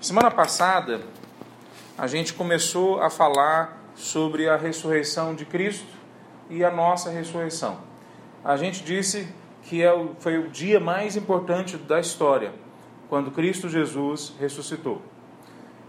Semana passada, a gente começou a falar sobre a ressurreição de Cristo e a nossa ressurreição. A gente disse que é o, foi o dia mais importante da história, quando Cristo Jesus ressuscitou.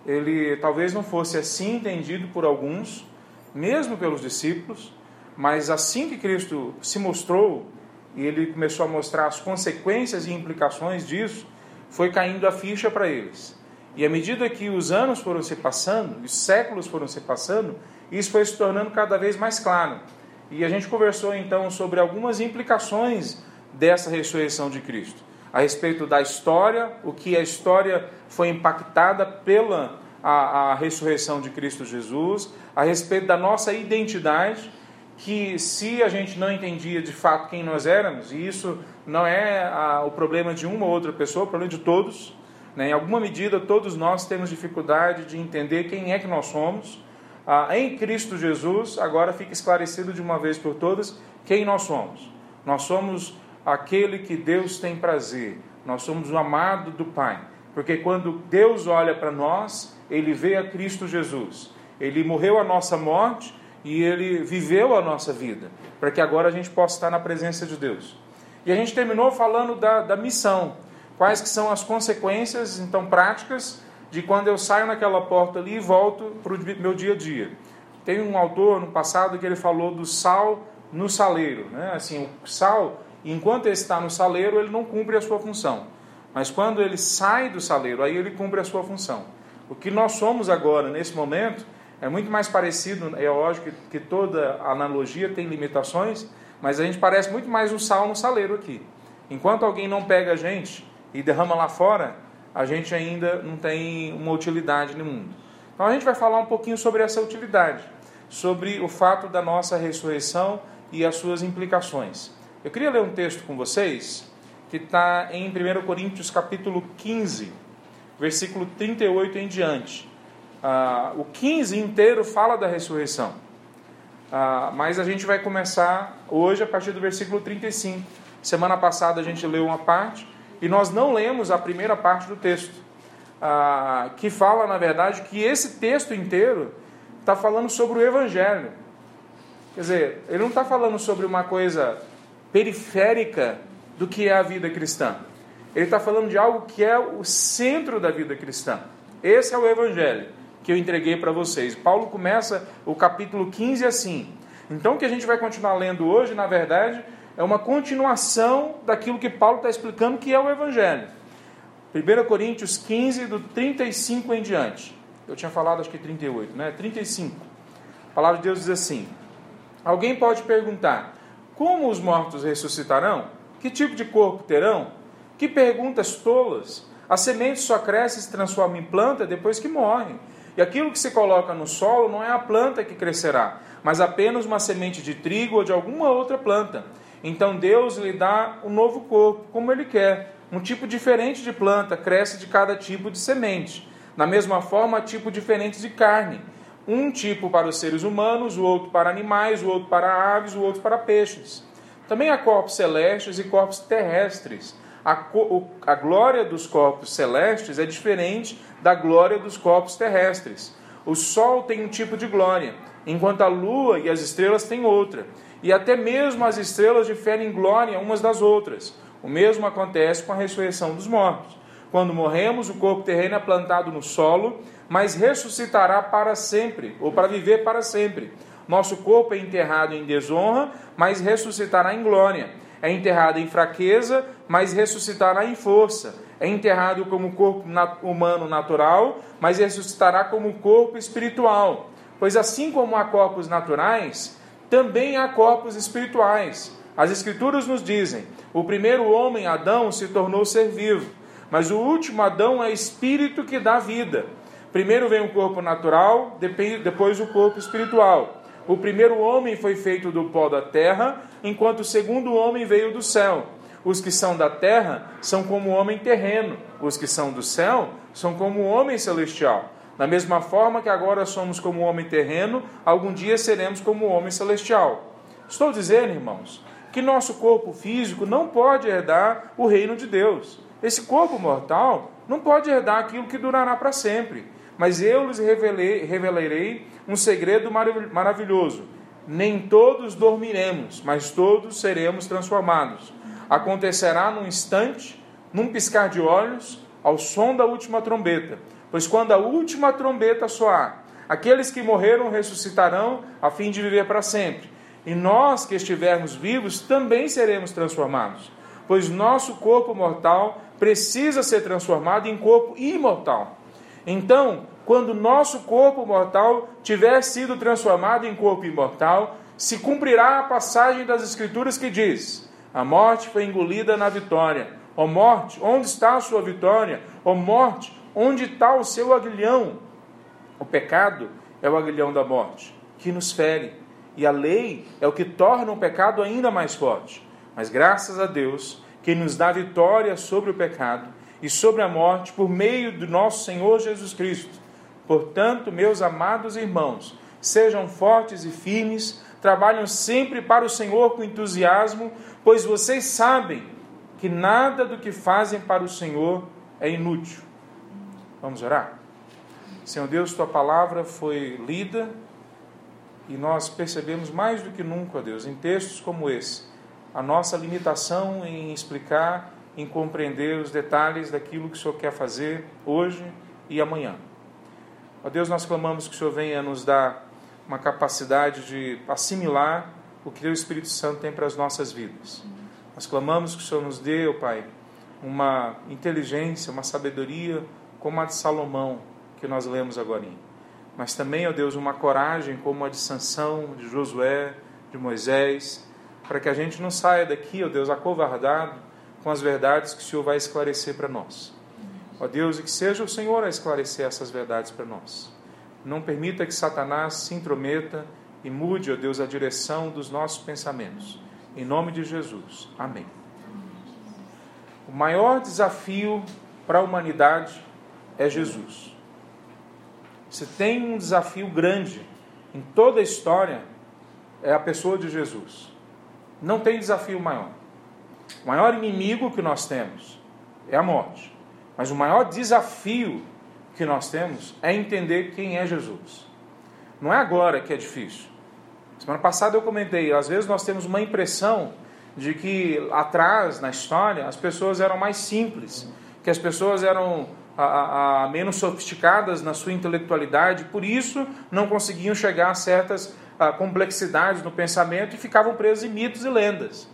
Ele talvez não fosse assim entendido por alguns, mesmo pelos discípulos, mas assim que Cristo se mostrou e ele começou a mostrar as consequências e implicações disso, foi caindo a ficha para eles. E à medida que os anos foram se passando, os séculos foram se passando, isso foi se tornando cada vez mais claro. E a gente conversou então sobre algumas implicações dessa ressurreição de Cristo, a respeito da história, o que a história foi impactada pela a, a ressurreição de Cristo Jesus, a respeito da nossa identidade, que se a gente não entendia de fato quem nós éramos, e isso não é a, o problema de uma ou outra pessoa, é o problema de todos, né? Em alguma medida, todos nós temos dificuldade de entender quem é que nós somos. Ah, em Cristo Jesus, agora fica esclarecido de uma vez por todas quem nós somos. Nós somos aquele que Deus tem prazer, nós somos o amado do Pai. Porque quando Deus olha para nós, ele vê a Cristo Jesus. Ele morreu a nossa morte e ele viveu a nossa vida, para que agora a gente possa estar na presença de Deus. E a gente terminou falando da, da missão quais que são as consequências, então, práticas de quando eu saio naquela porta ali e volto para o meu dia a dia. Tem um autor no passado que ele falou do sal no saleiro. Né? Assim, o sal, enquanto ele está no saleiro, ele não cumpre a sua função. Mas quando ele sai do saleiro, aí ele cumpre a sua função. O que nós somos agora, nesse momento, é muito mais parecido, é lógico que, toda analogia tem limitações, mas a gente parece muito mais um sal no saleiro aqui. Enquanto alguém não pega a gente e derrama lá fora, a gente ainda não tem uma utilidade no mundo. Então a gente vai falar um pouquinho sobre essa utilidade, sobre o fato da nossa ressurreição e as suas implicações. Eu queria ler um texto com vocês que está em 1 Coríntios capítulo 15, versículo 38 em diante. Ah, o 15 inteiro fala da ressurreição, ah, mas a gente vai começar hoje a partir do versículo 35. Semana passada a gente leu uma parte, e nós não lemos a primeira parte do texto, ah, que fala, na verdade, que esse texto inteiro está falando sobre o Evangelho. Quer dizer, ele não está falando sobre uma coisa periférica do que é a vida cristã. Ele está falando de algo que é o centro da vida cristã. Esse é o Evangelho que eu entreguei para vocês. Paulo começa o capítulo 15 assim. Então, o que a gente vai continuar lendo hoje, na verdade, é uma continuação daquilo que Paulo está explicando que é o Evangelho. 1 Coríntios 15, do 35 em diante. Eu tinha falado, acho que 38, né? 35. A palavra de Deus diz assim: Alguém pode perguntar: Como os mortos ressuscitarão? Que tipo de corpo terão? Que perguntas tolas! A semente só cresce e se transforma em planta depois que morre. E aquilo que se coloca no solo não é a planta que crescerá, mas apenas uma semente de trigo ou de alguma outra planta. Então Deus lhe dá um novo corpo, como ele quer. Um tipo diferente de planta cresce de cada tipo de semente. Da mesma forma, tipo diferentes de carne. Um tipo para os seres humanos, o outro para animais, o outro para aves, o outro para peixes. Também há corpos celestes e corpos terrestres. A, a glória dos corpos celestes é diferente da glória dos corpos terrestres. O sol tem um tipo de glória, enquanto a lua e as estrelas têm outra e até mesmo as estrelas diferem em glória umas das outras. O mesmo acontece com a ressurreição dos mortos. Quando morremos, o corpo terreno é plantado no solo, mas ressuscitará para sempre, ou para viver para sempre. Nosso corpo é enterrado em desonra, mas ressuscitará em glória. É enterrado em fraqueza, mas ressuscitará em força. É enterrado como corpo humano natural, mas ressuscitará como corpo espiritual. Pois assim como há corpos naturais, também há corpos espirituais. As Escrituras nos dizem: o primeiro homem, Adão, se tornou ser vivo, mas o último Adão é espírito que dá vida. Primeiro vem o corpo natural, depois o corpo espiritual. O primeiro homem foi feito do pó da terra, enquanto o segundo homem veio do céu. Os que são da terra são como o homem terreno, os que são do céu são como o homem celestial. Da mesma forma que agora somos como homem terreno, algum dia seremos como homem celestial. Estou dizendo, irmãos, que nosso corpo físico não pode herdar o reino de Deus. Esse corpo mortal não pode herdar aquilo que durará para sempre. Mas eu lhes revelei, revelarei um segredo maravilhoso. Nem todos dormiremos, mas todos seremos transformados. Acontecerá num instante, num piscar de olhos, ao som da última trombeta. Pois quando a última trombeta soar, aqueles que morreram ressuscitarão a fim de viver para sempre. E nós que estivermos vivos também seremos transformados. Pois nosso corpo mortal precisa ser transformado em corpo imortal. Então, quando nosso corpo mortal tiver sido transformado em corpo imortal, se cumprirá a passagem das Escrituras que diz: A morte foi engolida na vitória. Ó morte, onde está a sua vitória? Ó morte, onde está o seu aguilhão? O pecado é o aguilhão da morte, que nos fere, e a lei é o que torna o pecado ainda mais forte. Mas graças a Deus, que nos dá vitória sobre o pecado e sobre a morte por meio do nosso Senhor Jesus Cristo. Portanto, meus amados irmãos, sejam fortes e firmes, trabalhem sempre para o Senhor com entusiasmo, pois vocês sabem que nada do que fazem para o Senhor é inútil. Vamos orar? Senhor Deus, tua palavra foi lida e nós percebemos mais do que nunca, Deus, em textos como esse, a nossa limitação em explicar, em compreender os detalhes daquilo que o Senhor quer fazer hoje e amanhã. Ó Deus, nós clamamos que o Senhor venha nos dar uma capacidade de assimilar o que o Espírito Santo tem para as nossas vidas. Nós clamamos que o Senhor nos dê, ó Pai, uma inteligência, uma sabedoria como a de Salomão, que nós lemos agora. Mas também, ó Deus, uma coragem como a de Sansão, de Josué, de Moisés, para que a gente não saia daqui, ó Deus, acovardado com as verdades que o Senhor vai esclarecer para nós. Ó Deus, e que seja o Senhor a esclarecer essas verdades para nós. Não permita que Satanás se intrometa e mude, ó Deus, a direção dos nossos pensamentos. Em nome de Jesus. Amém. O maior desafio para a humanidade é Jesus. Se tem um desafio grande em toda a história, é a pessoa de Jesus. Não tem desafio maior. O maior inimigo que nós temos é a morte. Mas o maior desafio que nós temos é entender quem é Jesus. Não é agora que é difícil. Semana passada eu comentei, às vezes nós temos uma impressão de que atrás, na história, as pessoas eram mais simples, que as pessoas eram a, a, a menos sofisticadas na sua intelectualidade, por isso não conseguiam chegar a certas complexidades no pensamento e ficavam presos em mitos e lendas.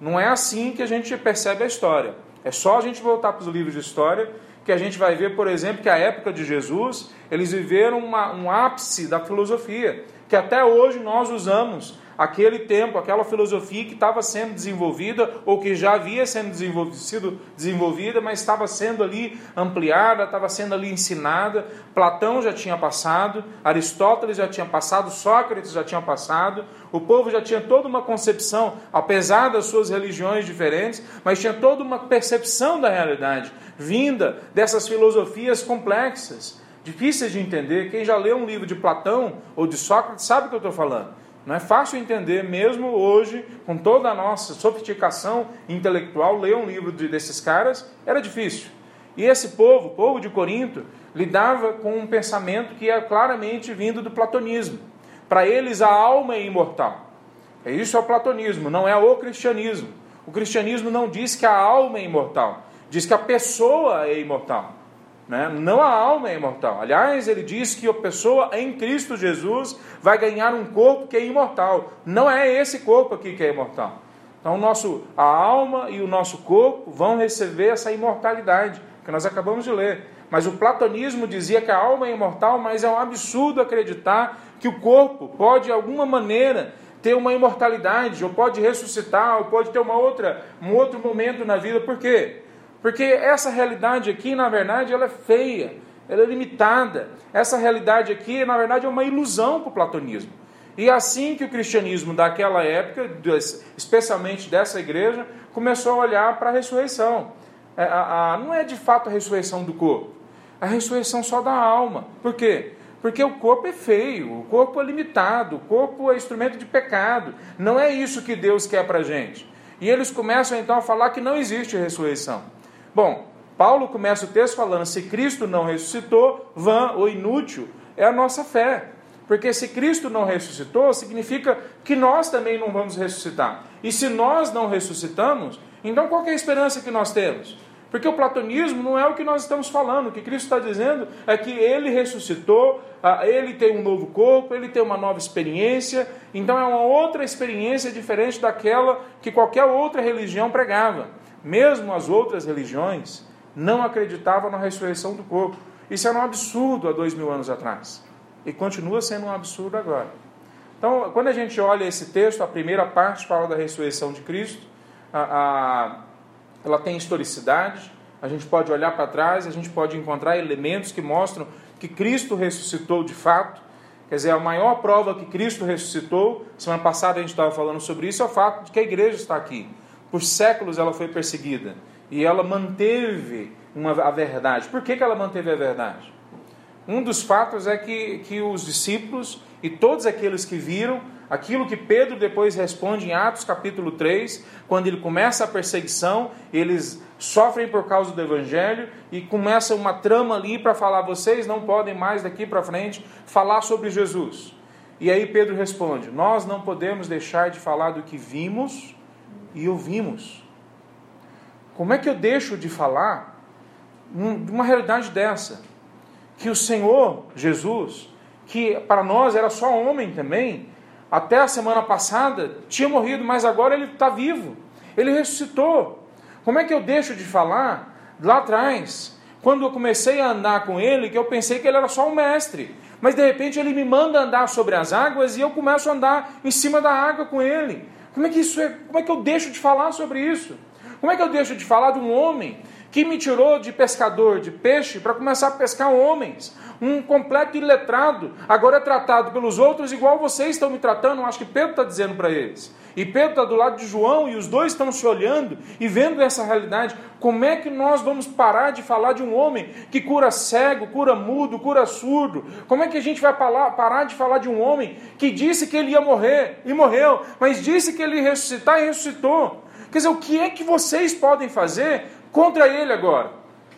Não é assim que a gente percebe a história. É só a gente voltar para os livros de história que a gente vai ver, por exemplo, que a época de Jesus, eles viveram uma, um ápice da filosofia, que até hoje nós usamos aquele tempo, aquela filosofia que estava sendo desenvolvida ou que já havia sendo sido desenvolvida, mas estava sendo ali ampliada, estava sendo ali ensinada. Platão já tinha passado, Aristóteles já tinha passado, Sócrates já tinha passado. O povo já tinha toda uma concepção, apesar das suas religiões diferentes, mas tinha toda uma percepção da realidade vinda dessas filosofias complexas, difíceis de entender. Quem já leu um livro de Platão ou de Sócrates sabe o que eu estou falando. Não é fácil entender, mesmo hoje, com toda a nossa sofisticação intelectual, ler um livro desses caras era difícil. E esse povo, o povo de Corinto, lidava com um pensamento que é claramente vindo do platonismo. Para eles, a alma é imortal. É isso é o platonismo, não é o cristianismo. O cristianismo não diz que a alma é imortal, diz que a pessoa é imortal. Né? Não a alma é imortal. Aliás, ele diz que a pessoa em Cristo Jesus vai ganhar um corpo que é imortal. Não é esse corpo aqui que é imortal. Então, nosso, a alma e o nosso corpo vão receber essa imortalidade, que nós acabamos de ler. Mas o platonismo dizia que a alma é imortal, mas é um absurdo acreditar que o corpo pode, de alguma maneira, ter uma imortalidade, ou pode ressuscitar, ou pode ter uma outra, um outro momento na vida. Por quê? Porque essa realidade aqui, na verdade, ela é feia, ela é limitada. Essa realidade aqui, na verdade, é uma ilusão para o platonismo. E assim que o cristianismo daquela época, especialmente dessa igreja, começou a olhar para a ressurreição. É, a, a, não é de fato a ressurreição do corpo, a ressurreição só da alma. Por quê? Porque o corpo é feio, o corpo é limitado, o corpo é instrumento de pecado. Não é isso que Deus quer para gente. E eles começam então a falar que não existe ressurreição. Bom, Paulo começa o texto falando: se Cristo não ressuscitou, vã ou inútil é a nossa fé. Porque se Cristo não ressuscitou, significa que nós também não vamos ressuscitar. E se nós não ressuscitamos, então qual é a esperança que nós temos? Porque o platonismo não é o que nós estamos falando. O que Cristo está dizendo é que ele ressuscitou, ah, ele tem um novo corpo, ele tem uma nova experiência. Então é uma outra experiência diferente daquela que qualquer outra religião pregava. Mesmo as outras religiões não acreditavam na ressurreição do corpo. Isso era um absurdo há dois mil anos atrás. E continua sendo um absurdo agora. Então, quando a gente olha esse texto, a primeira parte fala da ressurreição de Cristo. A, a, ela tem historicidade, a gente pode olhar para trás, a gente pode encontrar elementos que mostram que Cristo ressuscitou de fato. Quer dizer, a maior prova que Cristo ressuscitou, semana passada a gente estava falando sobre isso, é o fato de que a igreja está aqui. Por séculos ela foi perseguida e ela manteve uma, a verdade. Por que, que ela manteve a verdade? Um dos fatos é que, que os discípulos e todos aqueles que viram aquilo que Pedro depois responde em Atos capítulo 3, quando ele começa a perseguição, eles sofrem por causa do evangelho e começa uma trama ali para falar vocês não podem mais daqui para frente falar sobre Jesus. E aí Pedro responde: Nós não podemos deixar de falar do que vimos e ouvimos. Como é que eu deixo de falar de uma realidade dessa? Que o Senhor Jesus, que para nós era só homem também, até a semana passada tinha morrido, mas agora ele está vivo. Ele ressuscitou. Como é que eu deixo de falar lá atrás, quando eu comecei a andar com ele, que eu pensei que ele era só um mestre, mas de repente ele me manda andar sobre as águas e eu começo a andar em cima da água com ele. Como é que isso é? Como é que eu deixo de falar sobre isso? Como é que eu deixo de falar de um homem que me tirou de pescador de peixe para começar a pescar homens? Um completo iletrado, agora é tratado pelos outros igual vocês estão me tratando. Eu acho que Pedro está dizendo para eles. E Pedro está do lado de João e os dois estão se olhando e vendo essa realidade. Como é que nós vamos parar de falar de um homem que cura cego, cura mudo, cura surdo? Como é que a gente vai parar de falar de um homem que disse que ele ia morrer e morreu, mas disse que ele ia ressuscitar e ressuscitou? Quer dizer, o que é que vocês podem fazer contra ele agora?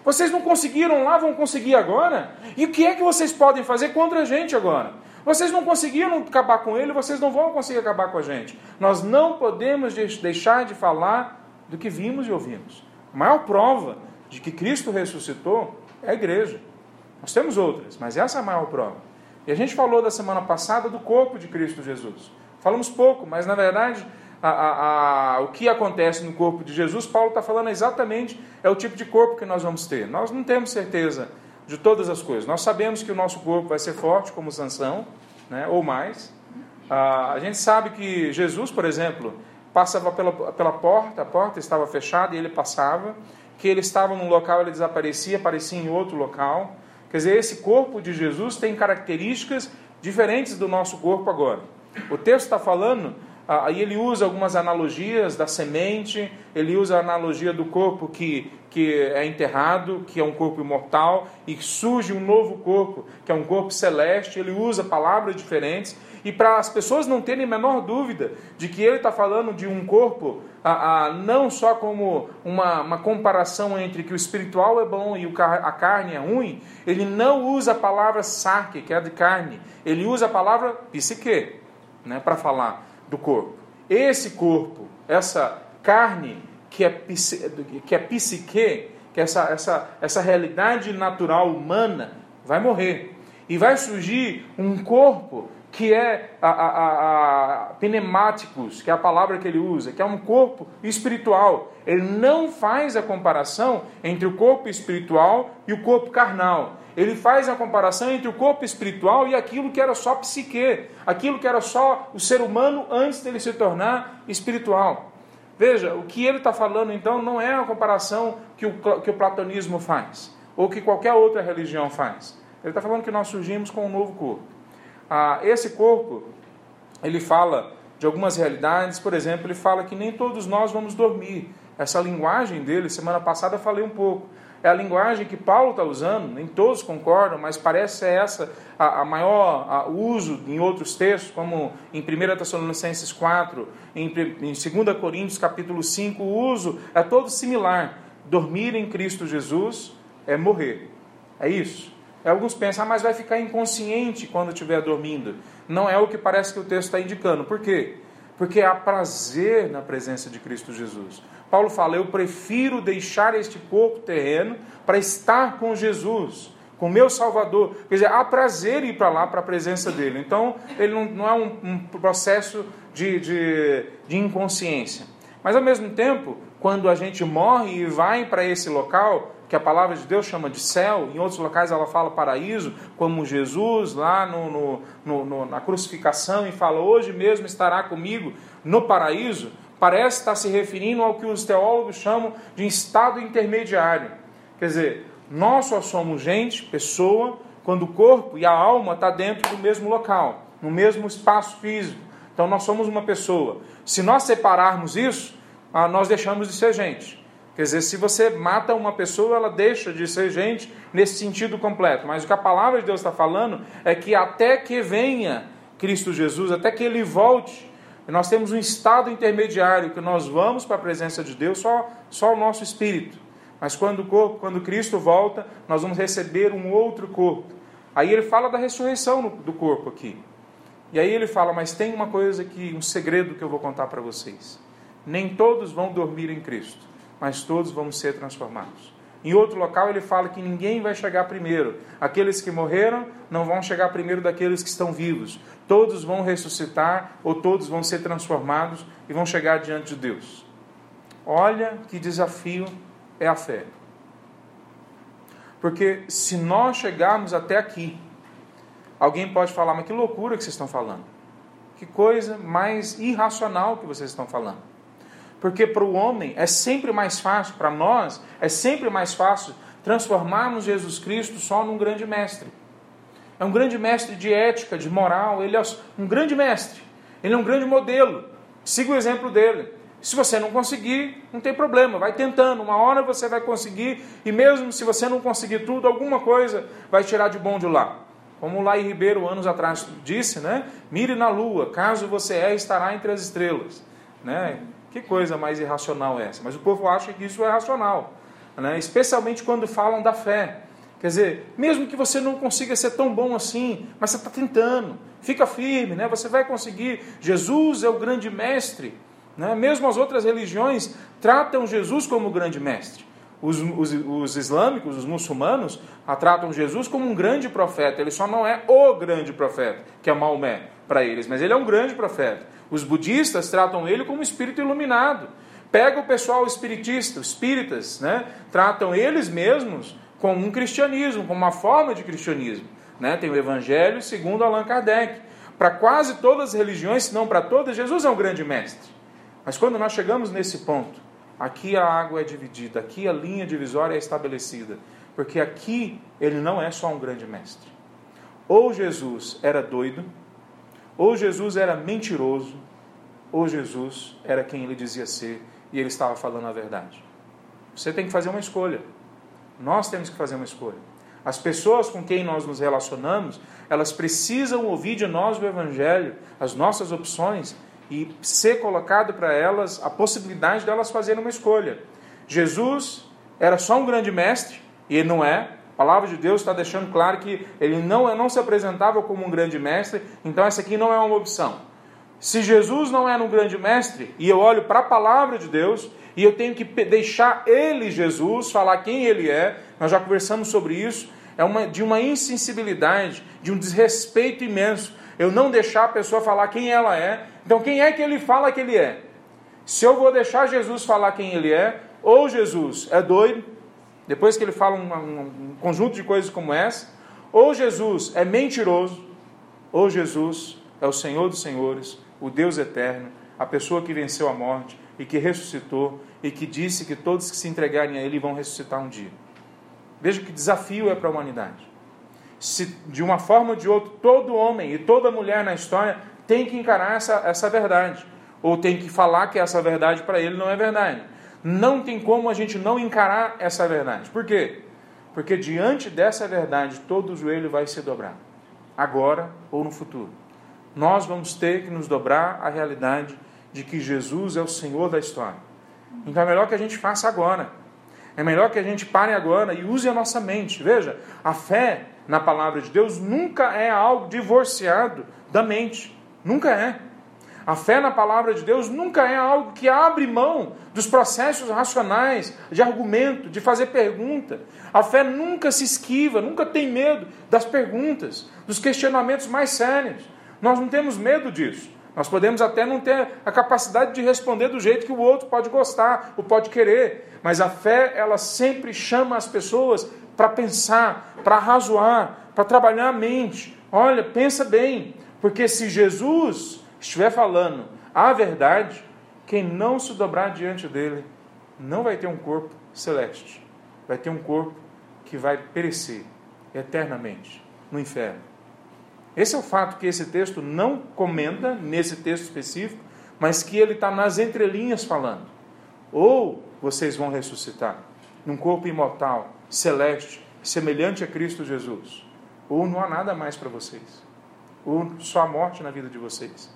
Vocês não conseguiram lá, vão conseguir agora? E o que é que vocês podem fazer contra a gente agora? Vocês não conseguiram acabar com ele, vocês não vão conseguir acabar com a gente. Nós não podemos deixar de falar do que vimos e ouvimos. A maior prova de que Cristo ressuscitou é a igreja. Nós temos outras, mas essa é a maior prova. E a gente falou da semana passada do corpo de Cristo Jesus. Falamos pouco, mas na verdade a, a, a, o que acontece no corpo de Jesus, Paulo está falando exatamente é o tipo de corpo que nós vamos ter. Nós não temos certeza de todas as coisas. Nós sabemos que o nosso corpo vai ser forte como Sansão, né, ou mais. Ah, a gente sabe que Jesus, por exemplo, passava pela, pela porta, a porta estava fechada e ele passava, que ele estava num local, ele desaparecia, aparecia em outro local. Quer dizer, esse corpo de Jesus tem características diferentes do nosso corpo agora. O texto está falando Aí ele usa algumas analogias da semente, ele usa a analogia do corpo que, que é enterrado, que é um corpo imortal, e surge um novo corpo, que é um corpo celeste. Ele usa palavras diferentes, e para as pessoas não terem a menor dúvida de que ele está falando de um corpo, a, a, não só como uma, uma comparação entre que o espiritual é bom e o, a carne é ruim, ele não usa a palavra sarque, que é de carne, ele usa a palavra psique, né, para falar do corpo. Esse corpo, essa carne que é, que é psique, que é essa, essa, essa realidade natural humana, vai morrer. E vai surgir um corpo que é a, a, a, pneumáticos, que é a palavra que ele usa, que é um corpo espiritual. Ele não faz a comparação entre o corpo espiritual e o corpo carnal ele faz a comparação entre o corpo espiritual e aquilo que era só psique, aquilo que era só o ser humano antes dele se tornar espiritual. Veja, o que ele está falando então não é a comparação que o, que o platonismo faz, ou que qualquer outra religião faz. Ele está falando que nós surgimos com um novo corpo. Ah, esse corpo, ele fala de algumas realidades, por exemplo, ele fala que nem todos nós vamos dormir. Essa linguagem dele, semana passada eu falei um pouco é a linguagem que Paulo está usando, nem todos concordam, mas parece ser essa a, a maior a, uso em outros textos, como em 1 Tessalonicenses 4, em, em 2 Coríntios capítulo 5, o uso é todo similar. dormir em Cristo Jesus é morrer. É isso. Alguns pensam, ah, mas vai ficar inconsciente quando estiver dormindo. Não é o que parece que o texto está indicando. Por quê? Porque há prazer na presença de Cristo Jesus. Paulo fala: Eu prefiro deixar este corpo terreno para estar com Jesus, com meu Salvador. Quer dizer, há prazer ir para lá, para a presença dele. Então, ele não, não é um, um processo de, de, de inconsciência. Mas, ao mesmo tempo, quando a gente morre e vai para esse local, que a palavra de Deus chama de céu, em outros locais ela fala paraíso, como Jesus lá no, no, no, na crucificação e fala: Hoje mesmo estará comigo no paraíso parece estar se referindo ao que os teólogos chamam de estado intermediário. Quer dizer, nós só somos gente, pessoa, quando o corpo e a alma estão tá dentro do mesmo local, no mesmo espaço físico. Então nós somos uma pessoa. Se nós separarmos isso, ah, nós deixamos de ser gente. Quer dizer, se você mata uma pessoa, ela deixa de ser gente nesse sentido completo. Mas o que a palavra de Deus está falando é que até que venha Cristo Jesus, até que ele volte, nós temos um estado intermediário que nós vamos para a presença de Deus só, só o nosso espírito. Mas quando o corpo, quando Cristo volta, nós vamos receber um outro corpo. Aí ele fala da ressurreição do corpo aqui. E aí ele fala, mas tem uma coisa que, um segredo que eu vou contar para vocês. Nem todos vão dormir em Cristo, mas todos vão ser transformados. Em outro local ele fala que ninguém vai chegar primeiro. Aqueles que morreram não vão chegar primeiro daqueles que estão vivos. Todos vão ressuscitar ou todos vão ser transformados e vão chegar diante de Deus. Olha que desafio é a fé. Porque se nós chegarmos até aqui, alguém pode falar, mas que loucura que vocês estão falando. Que coisa mais irracional que vocês estão falando. Porque para o homem é sempre mais fácil, para nós, é sempre mais fácil transformarmos Jesus Cristo só num grande mestre. É um grande mestre de ética, de moral, ele é um grande mestre, ele é um grande modelo. Siga o exemplo dele. Se você não conseguir, não tem problema, vai tentando, uma hora você vai conseguir, e mesmo se você não conseguir tudo, alguma coisa vai tirar de bom de lá. Como o Lai Ribeiro, anos atrás, disse, né? Mire na lua, caso você é, estará entre as estrelas. Né? Que coisa mais irracional é essa? Mas o povo acha que isso é racional, né? especialmente quando falam da fé. Quer dizer, mesmo que você não consiga ser tão bom assim, mas você está tentando, fica firme, né? você vai conseguir. Jesus é o grande mestre. Né? Mesmo as outras religiões tratam Jesus como o grande mestre. Os, os, os islâmicos, os muçulmanos, tratam Jesus como um grande profeta. Ele só não é o grande profeta, que é Maomé para eles, mas ele é um grande profeta. Os budistas tratam ele como espírito iluminado. Pega o pessoal espiritista, espíritas, né? tratam eles mesmos como um cristianismo, como uma forma de cristianismo. Né? Tem o Evangelho segundo Allan Kardec. Para quase todas as religiões, se não para todas, Jesus é um grande mestre. Mas quando nós chegamos nesse ponto, aqui a água é dividida, aqui a linha divisória é estabelecida, porque aqui ele não é só um grande mestre. Ou Jesus era doido, ou Jesus era mentiroso, ou Jesus era quem ele dizia ser e ele estava falando a verdade. Você tem que fazer uma escolha. Nós temos que fazer uma escolha. As pessoas com quem nós nos relacionamos, elas precisam ouvir de nós o Evangelho, as nossas opções, e ser colocado para elas a possibilidade delas fazerem uma escolha. Jesus era só um grande mestre, e ele não é, a palavra de Deus está deixando claro que ele não, não se apresentava como um grande mestre, então essa aqui não é uma opção. Se Jesus não era um grande mestre, e eu olho para a palavra de Deus, e eu tenho que deixar ele, Jesus, falar quem ele é, nós já conversamos sobre isso, é uma, de uma insensibilidade, de um desrespeito imenso. Eu não deixar a pessoa falar quem ela é. Então, quem é que ele fala que ele é? Se eu vou deixar Jesus falar quem ele é, ou Jesus é doido, depois que ele fala um, um, um conjunto de coisas como essa, ou Jesus é mentiroso, ou Jesus é o Senhor dos Senhores, o Deus eterno, a pessoa que venceu a morte e que ressuscitou e que disse que todos que se entregarem a Ele vão ressuscitar um dia. Veja que desafio é para a humanidade. Se de uma forma ou de outra, todo homem e toda mulher na história tem que encarar essa, essa verdade, ou tem que falar que essa verdade para ele não é verdade. Não tem como a gente não encarar essa verdade. Por quê? Porque diante dessa verdade todo joelho vai se dobrar, agora ou no futuro. Nós vamos ter que nos dobrar à realidade de que Jesus é o Senhor da história. Então é melhor que a gente faça agora. É melhor que a gente pare agora e use a nossa mente. Veja, a fé na palavra de Deus nunca é algo divorciado da mente. Nunca é. A fé na palavra de Deus nunca é algo que abre mão dos processos racionais, de argumento, de fazer pergunta. A fé nunca se esquiva, nunca tem medo das perguntas, dos questionamentos mais sérios. Nós não temos medo disso. Nós podemos até não ter a capacidade de responder do jeito que o outro pode gostar ou pode querer, mas a fé, ela sempre chama as pessoas para pensar, para razoar, para trabalhar a mente. Olha, pensa bem, porque se Jesus estiver falando a verdade, quem não se dobrar diante dele não vai ter um corpo celeste, vai ter um corpo que vai perecer eternamente no inferno. Esse é o fato que esse texto não comenta nesse texto específico, mas que ele está nas entrelinhas falando. Ou vocês vão ressuscitar num corpo imortal, celeste, semelhante a Cristo Jesus, ou não há nada mais para vocês, ou só a morte na vida de vocês.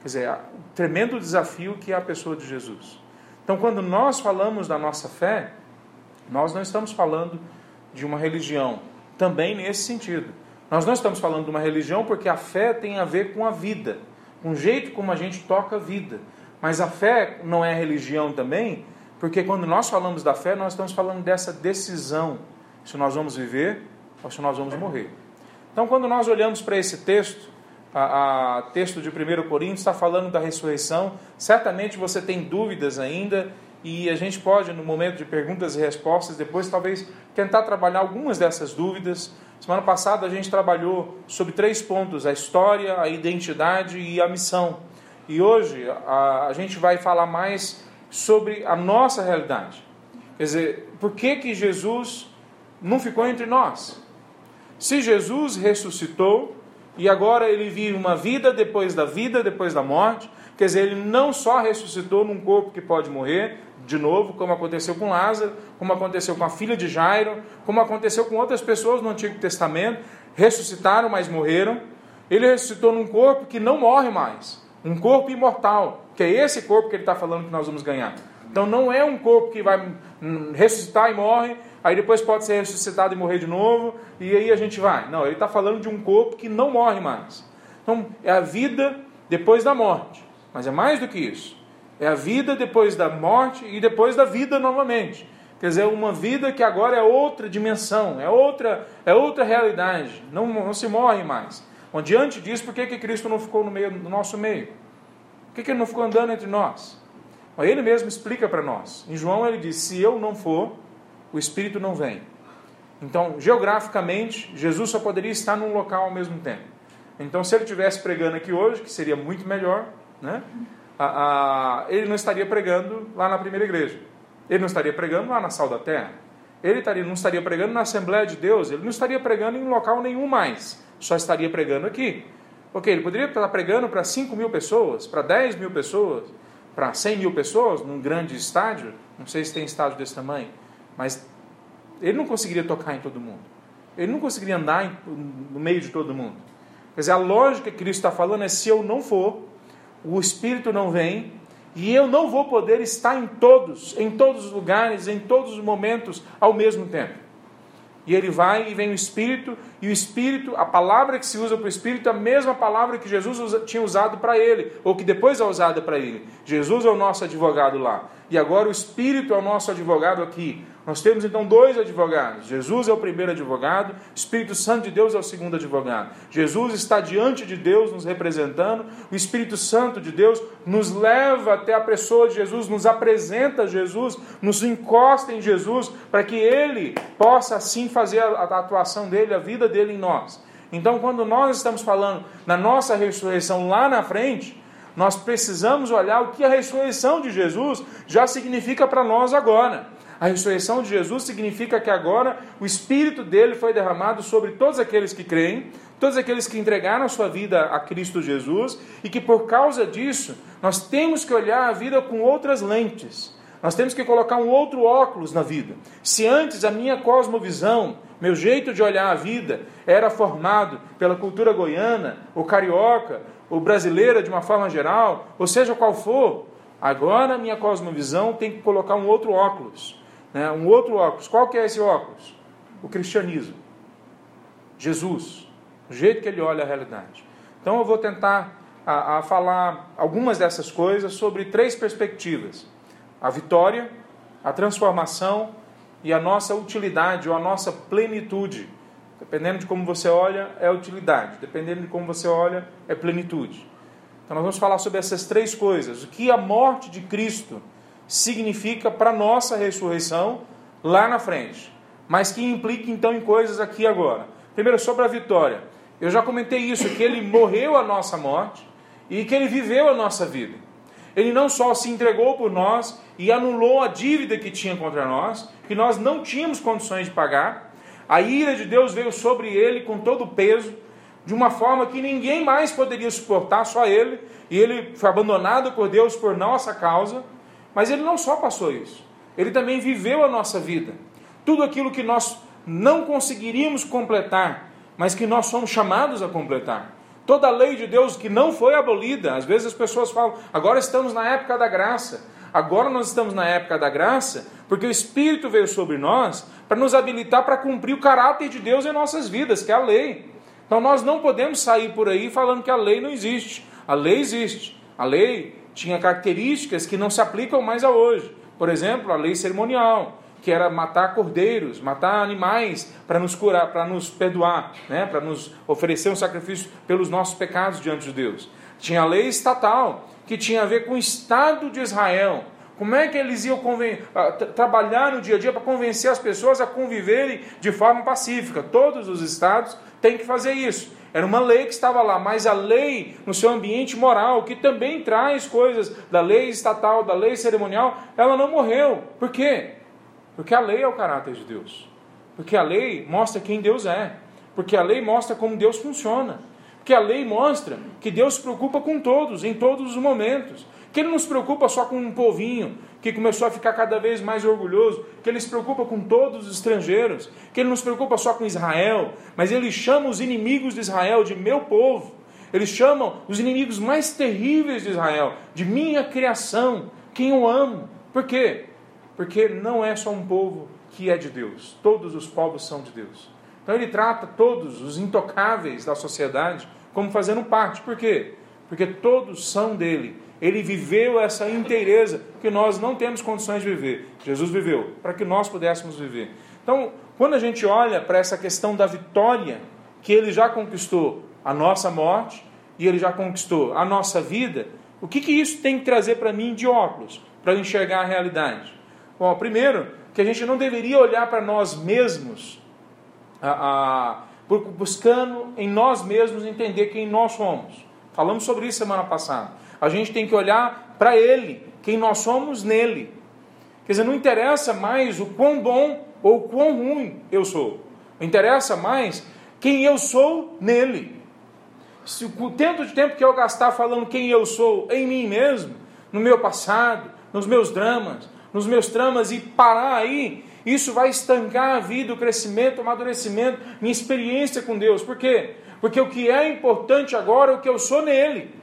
Quer dizer, o tremendo desafio que é a pessoa de Jesus. Então, quando nós falamos da nossa fé, nós não estamos falando de uma religião, também nesse sentido. Nós não estamos falando de uma religião porque a fé tem a ver com a vida, com o jeito como a gente toca a vida. Mas a fé não é religião também, porque quando nós falamos da fé, nós estamos falando dessa decisão, se nós vamos viver ou se nós vamos morrer. Então, quando nós olhamos para esse texto, a, a texto de 1 Coríntios está falando da ressurreição. Certamente você tem dúvidas ainda e a gente pode, no momento de perguntas e respostas, depois talvez tentar trabalhar algumas dessas dúvidas. Semana passada a gente trabalhou sobre três pontos: a história, a identidade e a missão. E hoje a, a gente vai falar mais sobre a nossa realidade. Quer dizer, por que, que Jesus não ficou entre nós? Se Jesus ressuscitou, e agora ele vive uma vida depois da vida, depois da morte. Quer dizer, ele não só ressuscitou num corpo que pode morrer, de novo, como aconteceu com Lázaro, como aconteceu com a filha de Jairo, como aconteceu com outras pessoas no Antigo Testamento, ressuscitaram, mas morreram. Ele ressuscitou num corpo que não morre mais, um corpo imortal, que é esse corpo que ele está falando que nós vamos ganhar. Então não é um corpo que vai ressuscitar e morre, aí depois pode ser ressuscitado e morrer de novo, e aí a gente vai. Não, ele está falando de um corpo que não morre mais. Então, é a vida depois da morte. Mas é mais do que isso. É a vida depois da morte e depois da vida novamente. Quer dizer, uma vida que agora é outra dimensão, é outra, é outra realidade. Não, não se morre mais. Bom, diante disso, por que, que Cristo não ficou no, meio, no nosso meio? Por que, que ele não ficou andando entre nós? Bom, ele mesmo explica para nós. Em João ele diz: Se eu não for, o Espírito não vem. Então, geograficamente, Jesus só poderia estar num local ao mesmo tempo. Então, se ele estivesse pregando aqui hoje, que seria muito melhor, né? Ele não estaria pregando lá na primeira igreja. Ele não estaria pregando lá na Sal da Terra. Ele estaria, não estaria pregando na Assembleia de Deus. Ele não estaria pregando em local nenhum mais. Só estaria pregando aqui. Ok, ele poderia estar pregando para 5 mil pessoas, para 10 mil pessoas, para 100 mil pessoas, num grande estádio. Não sei se tem estádio desse tamanho. Mas ele não conseguiria tocar em todo mundo. Ele não conseguiria andar no meio de todo mundo. Quer dizer, a lógica que Cristo está falando é: se eu não for, o Espírito não vem, e eu não vou poder estar em todos, em todos os lugares, em todos os momentos ao mesmo tempo. E ele vai e vem o Espírito, e o Espírito, a palavra que se usa para o Espírito é a mesma palavra que Jesus tinha usado para ele, ou que depois é usada para ele. Jesus é o nosso advogado lá. E agora o Espírito é o nosso advogado aqui. Nós temos então dois advogados. Jesus é o primeiro advogado, Espírito Santo de Deus é o segundo advogado. Jesus está diante de Deus nos representando, o Espírito Santo de Deus nos leva até a pessoa de Jesus, nos apresenta Jesus, nos encosta em Jesus, para que ele possa assim fazer a atuação dele, a vida dele em nós. Então, quando nós estamos falando na nossa ressurreição lá na frente, nós precisamos olhar o que a ressurreição de Jesus já significa para nós agora. A ressurreição de Jesus significa que agora o Espírito dele foi derramado sobre todos aqueles que creem, todos aqueles que entregaram a sua vida a Cristo Jesus, e que por causa disso nós temos que olhar a vida com outras lentes. Nós temos que colocar um outro óculos na vida. Se antes a minha cosmovisão, meu jeito de olhar a vida era formado pela cultura goiana, ou carioca, ou brasileira de uma forma geral, ou seja qual for, agora a minha cosmovisão tem que colocar um outro óculos Né? Um outro óculos. Qual que é esse óculos? O cristianismo. Jesus. O jeito que ele olha a realidade. Então eu vou tentar a, a falar algumas dessas coisas sobre três perspectivas: a vitória, a transformação e a nossa utilidade ou a nossa plenitude. Dependendo de como você olha, é utilidade. Dependendo de como você olha, é plenitude. Então nós vamos falar sobre essas três coisas. O que a morte de Cristo significa para nossa ressurreição lá na frente. Mas que implica então em coisas aqui agora. Primeiro, sobre a vitória. Eu já comentei isso, que ele morreu a nossa morte e que ele viveu a nossa vida. Ele não só se entregou por nós e anulou a dívida que tinha contra nós, que nós não tínhamos condições de pagar. A ira de Deus veio sobre ele com todo o peso, de uma forma que ninguém mais poderia suportar, só ele, e ele foi abandonado por Deus por nossa causa. Mas ele não só passou isso, ele também viveu a nossa vida. Tudo aquilo que nós não conseguiríamos completar, mas que nós somos chamados a completar. Toda a lei de Deus que não foi abolida, às vezes as pessoas falam, agora estamos na época da graça. Agora nós estamos na época da graça, porque o Espírito veio sobre nós para nos habilitar para cumprir o caráter de Deus em nossas vidas, que é a lei. Então nós não podemos sair por aí falando que a lei não existe. A lei existe. A lei tinha características que não se aplicam mais a hoje. Por exemplo, a lei cerimonial, que era matar cordeiros, matar animais para nos curar, para nos perdoar, né? para nos oferecer um sacrifício pelos nossos pecados diante de Deus. Tinha a lei estatal, que tinha a ver com o Estado de Israel. Como é que eles iam trabalhar no dia a dia para convencer as pessoas a conviverem de forma pacífica? Todos os estados têm que fazer isso. Era uma lei que estava lá, mas a lei no seu ambiente moral, que também traz coisas da lei estatal, da lei cerimonial, ela não morreu. Por quê? Porque a lei é o caráter de Deus. Porque a lei mostra quem Deus é. Porque a lei mostra como Deus funciona. Porque a lei mostra que Deus se preocupa com todos, em todos os momentos. Que Ele não se preocupa só com um povinho que começou a ficar cada vez mais orgulhoso. Que Ele se preocupa com todos os estrangeiros. Que Ele não se preocupa só com Israel. Mas Ele chama os inimigos de Israel de meu povo. Eles chamam os inimigos mais terríveis de Israel de minha criação, quem eu amo. Por quê? Porque não é só um povo que é de Deus. Todos os povos são de Deus. Então ele trata todos os intocáveis da sociedade como fazendo parte. Por quê? Porque todos são dele. Ele viveu essa inteireza que nós não temos condições de viver. Jesus viveu para que nós pudéssemos viver. Então, quando a gente olha para essa questão da vitória, que ele já conquistou a nossa morte e ele já conquistou a nossa vida, o que, que isso tem que trazer para mim de óculos, para enxergar a realidade? Bom, primeiro, que a gente não deveria olhar para nós mesmos a, a buscando em nós mesmos entender quem nós somos. Falamos sobre isso semana passada. A gente tem que olhar para Ele, quem nós somos nele. Quer dizer, não interessa mais o quão bom ou quão ruim eu sou. Interessa mais quem eu sou nele. Se o tanto de tempo que eu gastar falando quem eu sou em mim mesmo, no meu passado, nos meus dramas, nos meus tramas e parar aí, isso vai estancar a vida, o crescimento, o amadurecimento, minha experiência com Deus. Por quê? Porque o que é importante agora é o que eu sou nele.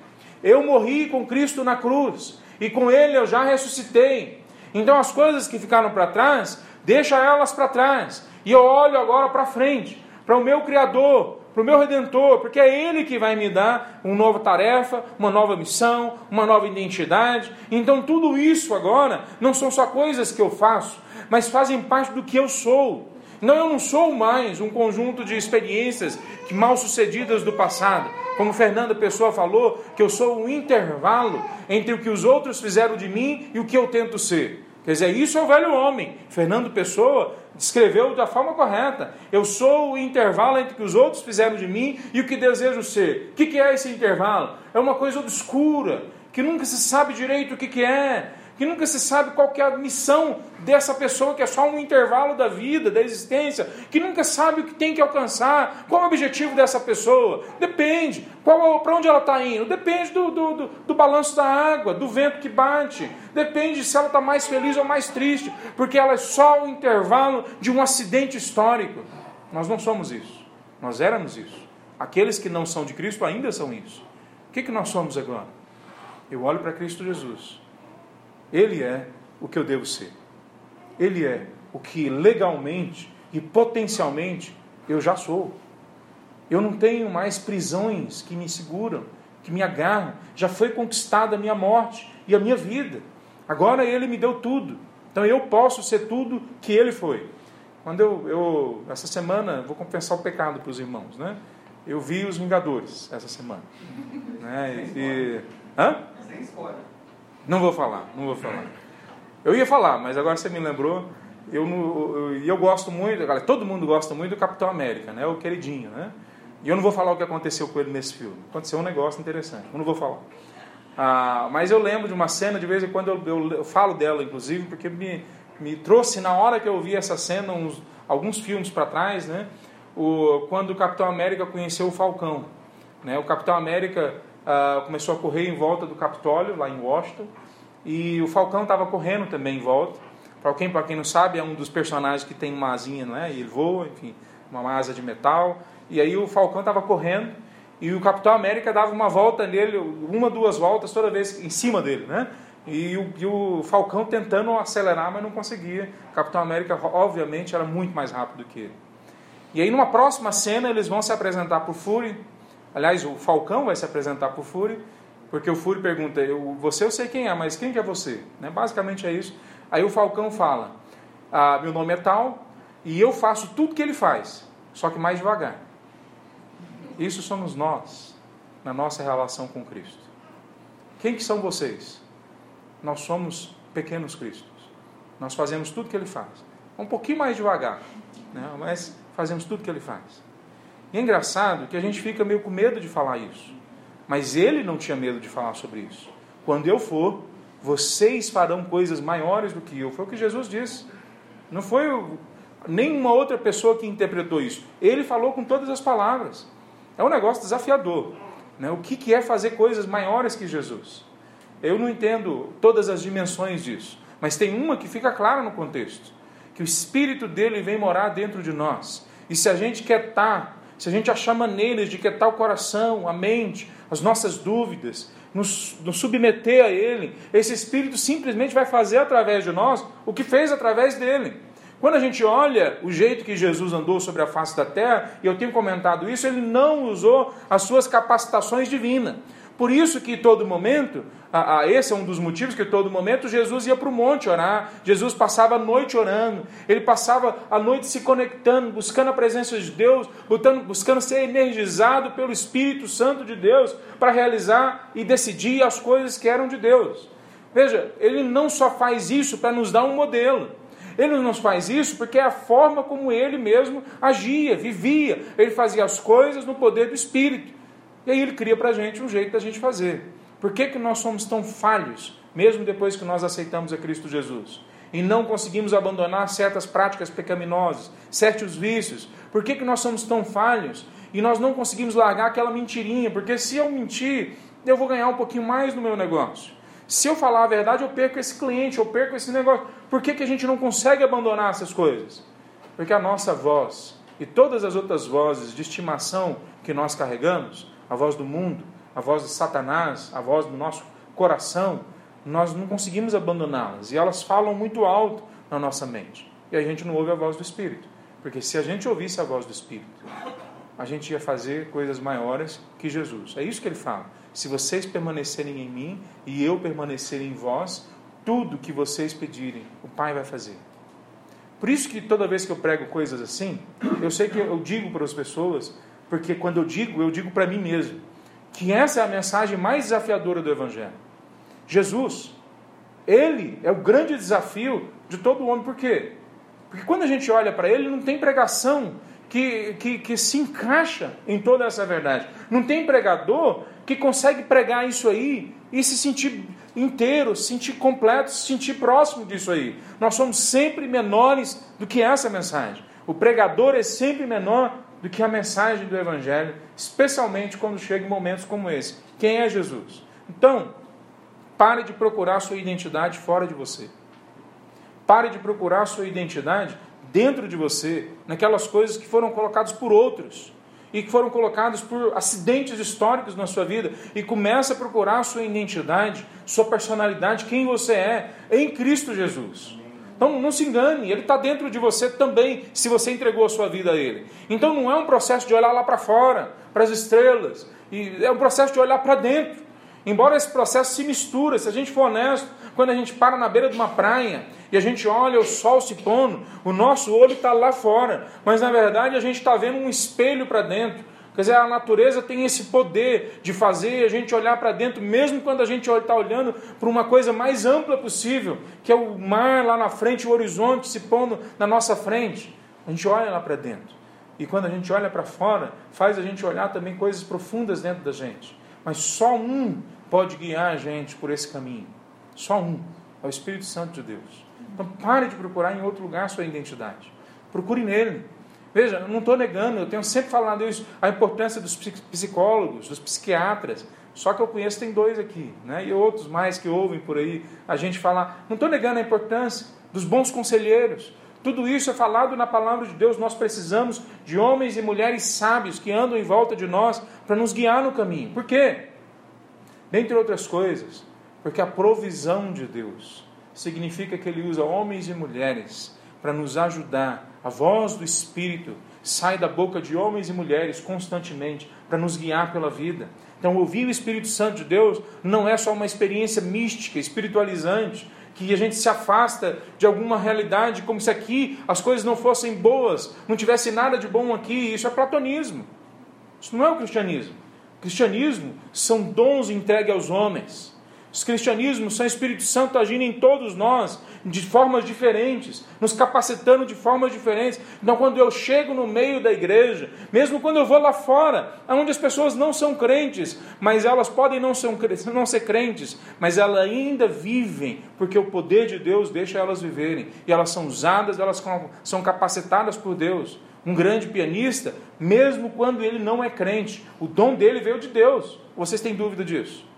Eu morri com Cristo na cruz e com Ele eu já ressuscitei. Então as coisas que ficaram para trás, deixa elas para trás. E eu olho agora para frente, para o meu Criador, para o meu Redentor, porque é Ele que vai me dar uma nova tarefa, uma nova missão, uma nova identidade. Então tudo isso agora não são só coisas que eu faço, mas fazem parte do que eu sou. Não, eu não sou mais um conjunto de experiências mal sucedidas do passado. Como Fernanda Pessoa falou, que eu sou um intervalo entre o que os outros fizeram de mim e o que eu tento ser. Quer dizer, isso é o velho homem. Fernando Pessoa descreveu da forma correta. Eu sou o intervalo entre o que os outros fizeram de mim e o que desejo ser. O que é esse intervalo? É uma coisa obscura, que nunca se sabe direito o que é que nunca se sabe qual é a missão dessa pessoa, que é só um intervalo da vida, da existência, que nunca sabe o que tem que alcançar, qual é o objetivo dessa pessoa. Depende. Para onde ela está indo? Depende do, do, do, do, balanço da água, do vento que bate. Depende se ela está mais feliz ou mais triste, porque ela é só o intervalo de um acidente histórico. Nós não somos isso. Nós éramos isso. Aqueles que não são de Cristo ainda são isso. O que, que nós somos agora? Eu olho para Cristo Jesus ele é o que eu devo ser. Ele é o que legalmente e potencialmente eu já sou. Eu não tenho mais prisões que me seguram, que me agarram. Já foi conquistada a minha morte e a minha vida. Agora Ele me deu tudo. Então eu posso ser tudo que Ele foi. Quando eu, eu essa semana, vou confessar o pecado para os irmãos, né? Eu vi os Vingadores essa semana. né? E, hã? Sem spoiler. Não vou falar, não vou falar. Eu ia falar, mas agora você me lembrou. Eu, eu, eu gosto muito, todo mundo gosta muito do Capitão América, né? O queridinho, né? E eu não vou falar o que aconteceu com ele nesse filme. Aconteceu um negócio interessante, eu não vou falar. Ah, mas eu lembro de uma cena, de vez em quando eu, eu, eu, falo dela, inclusive, porque me, me trouxe, na hora que eu vi essa cena, uns, alguns filmes para trás, né? O, quando o Capitão América conheceu o Falcão. Né? O Capitão América ah, começou a correr em volta do Capitólio, lá em Washington, e o Falcão estava correndo também em volta. Para quem, quem não sabe, é um dos personagens que tem uma asinha, não é? E ele voa, enfim, uma asa de metal. E aí o Falcão estava correndo e o Capitão América dava uma volta nele, uma, duas voltas toda vez em cima dele, né? E o, e o Falcão tentando acelerar, mas não conseguia. O Capitão América, obviamente, era muito mais rápido que ele. E aí, numa próxima cena, eles vão se apresentar para o Fury. Aliás, o Falcão vai se apresentar para o Fury, porque o Fury pergunta: eu, Você eu sei quem é, mas quem que é você? Né? Basicamente é isso. Aí o Falcão fala: ah, Meu nome é tal, e eu faço tudo que ele faz, só que mais devagar. Isso somos nós, na nossa relação com Cristo. Quem que são vocês? Nós somos pequenos Cristos. Nós fazemos tudo que Ele faz. Um pouquinho mais devagar, né? mas fazemos tudo que Ele faz. E é engraçado que a gente fica meio com medo de falar isso. Mas Ele não tinha medo de falar sobre isso. Quando eu for, vocês farão coisas maiores do que eu. Foi o que Jesus disse. Não foi nenhuma outra pessoa que interpretou isso. Ele falou com todas as palavras. É um negócio desafiador. Né? O que, que é fazer coisas maiores que Jesus? Eu não entendo todas as dimensões disso, mas tem uma que fica clara no contexto: que o Espírito dele vem morar dentro de nós. E se a gente quer estar, se a gente achar maneiras de quietar o coração, a mente, as nossas dúvidas, nos, nos submeter a Ele, esse Espírito simplesmente vai fazer através de nós o que fez através dele. Quando a gente olha o jeito que Jesus andou sobre a face da terra, e eu tenho comentado isso, ele não usou as suas capacitações divinas. Por isso que todo momento, a, a, esse é um dos motivos que todo momento Jesus ia para o monte orar, Jesus passava a noite orando, ele passava a noite se conectando, buscando a presença de Deus, buscando, ser energizado pelo Espírito Santo de Deus para realizar e decidir as coisas que eram de Deus. Veja, ele não só faz isso para nos dar um modelo, ele não faz isso porque é a forma como ele mesmo agia, vivia. Ele fazia as coisas no poder do Espírito. E aí ele cria para a gente um jeito da gente fazer. Por que, que nós somos tão falhos, mesmo depois que nós aceitamos a Cristo Jesus? E não conseguimos abandonar certas práticas pecaminosas, certos vícios? Por que, que nós somos tão falhos? E nós não conseguimos largar aquela mentirinha? Porque se eu mentir, eu vou ganhar um pouquinho mais no meu negócio. Se eu falar a verdade, eu perco esse cliente, eu perco esse negócio. Por que, que a gente não consegue abandonar essas coisas? Porque a nossa voz e todas as outras vozes de estimação que nós carregamos, a voz do mundo, a voz de Satanás, a voz do nosso coração, nós não conseguimos abandoná-las. E elas falam muito alto na nossa mente. E a gente não ouve a voz do Espírito. Porque se a gente ouvisse a voz do Espírito, a gente ia fazer coisas maiores que Jesus. É isso que ele fala. Se vocês permanecerem em mim e eu permanecer em vós, tudo que vocês pedirem, o Pai vai fazer. Por isso que toda vez que eu prego coisas assim, eu sei que eu digo para as pessoas, porque quando eu digo, eu digo para mim mesmo, que essa é a mensagem mais desafiadora do Evangelho. Jesus, Ele é o grande desafio de todo homem, por quê? Porque quando a gente olha para Ele, não tem pregação que, que, que se encaixa em toda essa verdade. Não tem pregador que consegue pregar isso aí e se sentir inteiro, se sentir completo, se sentir próximo disso aí. Nós somos sempre menores do que essa mensagem. O pregador é sempre menor do que a mensagem do Evangelho, especialmente quando chega em momentos como esse. Quem é Jesus? Então, pare de procurar sua identidade fora de você. Pare de procurar sua identidade dentro de você, naquelas coisas que foram colocadas por outros e que foram colocadas por acidentes históricos na sua vida e começa a procurar sua identidade, sua personalidade, quem você é em Cristo Jesus. Então não se engane, Ele está dentro de você também, se você entregou a sua vida a Ele. Então não é um processo de olhar lá para fora, para as estrelas, e é um processo de olhar para dentro. Embora esse processo se misture, se a gente for honesto, quando a gente para na beira de uma praia e a gente olha o sol se pondo, o nosso olho está lá fora, mas na verdade a gente está vendo um espelho para dentro. Quer dizer, a natureza tem esse poder de fazer a gente olhar para dentro, mesmo quando a gente está olhando para uma coisa mais ampla possível, que é o mar lá na frente, o horizonte se pondo na nossa frente. A gente olha lá para dentro. E quando a gente olha para fora, faz a gente olhar também coisas profundas dentro da gente. Mas só um pode guiar a gente por esse caminho. Só um. É o Espírito Santo de Deus. Então pare de procurar em outro lugar a sua identidade. Procure nele. Veja, eu não estou negando, eu tenho sempre falado isso, a importância dos psicólogos, dos psiquiatras. Só que eu conheço, tem dois aqui, né? e outros mais que ouvem por aí a gente falar. Não estou negando a importância dos bons conselheiros. Tudo isso é falado na palavra de Deus. Nós precisamos de homens e mulheres sábios que andam em volta de nós para nos guiar no caminho. Por quê? Dentre outras coisas, porque a provisão de Deus significa que Ele usa homens e mulheres para nos ajudar a voz do Espírito sai da boca de homens e mulheres constantemente para nos guiar pela vida. Então, ouvir o Espírito Santo de Deus não é só uma experiência mística, espiritualizante, que a gente se afasta de alguma realidade, como se aqui as coisas não fossem boas, não tivesse nada de bom aqui. Isso é platonismo. Isso não é o cristianismo. O cristianismo são dons entregues aos homens. Os cristianismos são Espírito Santo agindo em todos nós de formas diferentes, nos capacitando de formas diferentes. Então, quando eu chego no meio da igreja, mesmo quando eu vou lá fora, onde as pessoas não são crentes, mas elas podem não não ser crentes, mas elas ainda vivem, porque o poder de Deus deixa elas viverem, e elas são usadas, elas são capacitadas por Deus. Um grande pianista, mesmo quando ele não é crente, o dom dele veio de Deus. Vocês têm dúvida disso?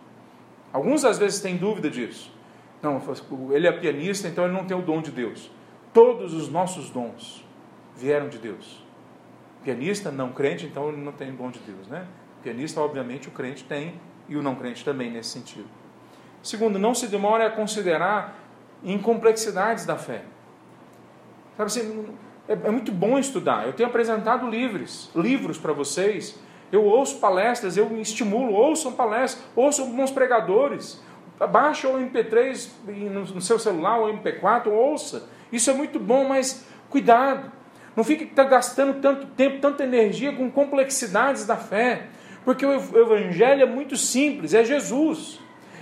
Alguns às vezes têm dúvida disso. Não, ele é pianista, então ele não tem o dom de Deus. Todos os nossos dons vieram de Deus. Pianista, não crente, então ele não tem o dom de Deus, né? Pianista, obviamente, o crente tem e o não crente também nesse sentido. Segundo, não se demore a considerar incomplexidades da fé. Sabe assim, é, é muito bom estudar. Eu tenho apresentado livros, livros para vocês eu ouço palestras, eu estimulo, ouçam palestras, ouçam bons pregadores. Baixa o MP3 no seu celular, ou MP4, ouça. Isso é muito bom, mas cuidado. Não fique gastando tanto tempo, tanta energia com complexidades da fé. Porque o Evangelho é muito simples, é Jesus.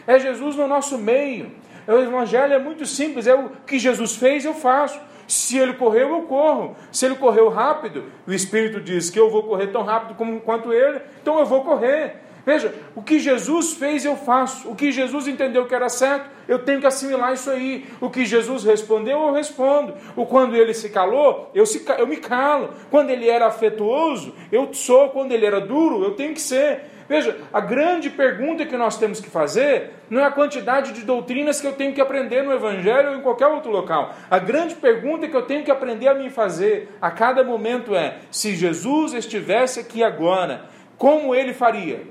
É Jesus no nosso meio. O Evangelho é muito simples, é o que Jesus fez, eu faço. Se ele correu, eu corro. Se ele correu rápido, o Espírito diz que eu vou correr tão rápido como, quanto ele, então eu vou correr. Veja, o que Jesus fez, eu faço. O que Jesus entendeu que era certo, eu tenho que assimilar isso aí. O que Jesus respondeu, eu respondo. O quando ele se calou, eu, se, eu me calo. Quando ele era afetuoso, eu sou. Quando ele era duro, eu tenho que ser. Veja, a grande pergunta que nós temos que fazer não é a quantidade de doutrinas que eu tenho que aprender no Evangelho ou em qualquer outro local. A grande pergunta que eu tenho que aprender a me fazer a cada momento é: se Jesus estivesse aqui agora, como ele faria?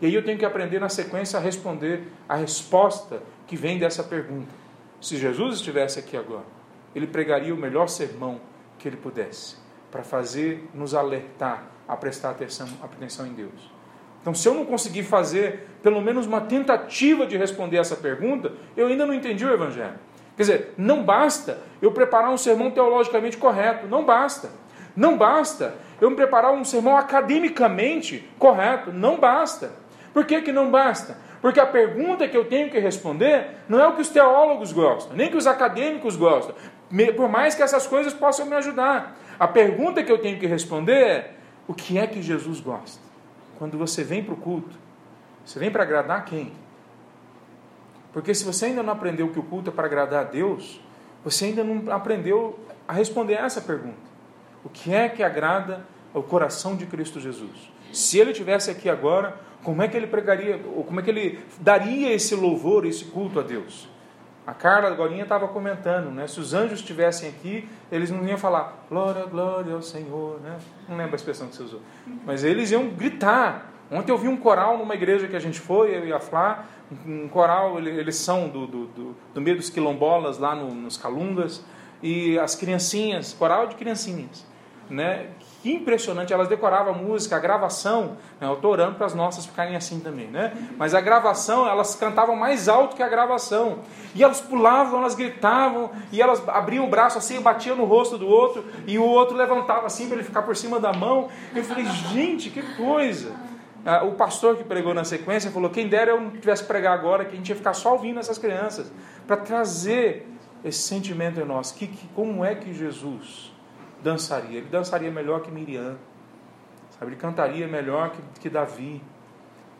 E aí eu tenho que aprender na sequência a responder a resposta que vem dessa pergunta. Se Jesus estivesse aqui agora, ele pregaria o melhor sermão que ele pudesse para fazer nos alertar a prestar atenção, atenção em Deus. Então, se eu não conseguir fazer pelo menos uma tentativa de responder essa pergunta, eu ainda não entendi o Evangelho. Quer dizer, não basta eu preparar um sermão teologicamente correto, não basta. Não basta eu me preparar um sermão academicamente correto, não basta. Por que, que não basta? Porque a pergunta que eu tenho que responder não é o que os teólogos gostam, nem que os acadêmicos gostam, por mais que essas coisas possam me ajudar. A pergunta que eu tenho que responder é: o que é que Jesus gosta? Quando você vem para o culto, você vem para agradar quem? Porque se você ainda não aprendeu que o culto é para agradar a Deus, você ainda não aprendeu a responder essa pergunta. O que é que agrada ao coração de Cristo Jesus? Se ele tivesse aqui agora, como é que ele pregaria, ou como é que ele daria esse louvor, esse culto a Deus? A Carla agora estava comentando, né? Se os anjos estivessem aqui, eles não iam falar glória, glória ao Senhor, né? Não lembro a expressão que você usou. Mas eles iam gritar, Ontem eu vi um coral numa igreja que a gente foi, eu e a um coral, eles são do, do, do, do meio dos quilombolas, lá no, nos Calungas, e as criancinhas, coral de criancinhas, né? Que impressionante, elas decoravam a música, a gravação, né? eu estou orando para as nossas ficarem assim também, né? Mas a gravação, elas cantavam mais alto que a gravação. E elas pulavam, elas gritavam, e elas abriam o braço assim, batiam no rosto do outro, e o outro levantava assim para ele ficar por cima da mão. Eu falei, gente, que coisa! Ah, o pastor que pregou na sequência falou: quem dera eu não tivesse pregar agora, que a gente ia ficar só ouvindo essas crianças, para trazer esse sentimento em nós. Que, que, como é que Jesus dançaria? Ele dançaria melhor que Miriam, sabe? ele cantaria melhor que, que Davi,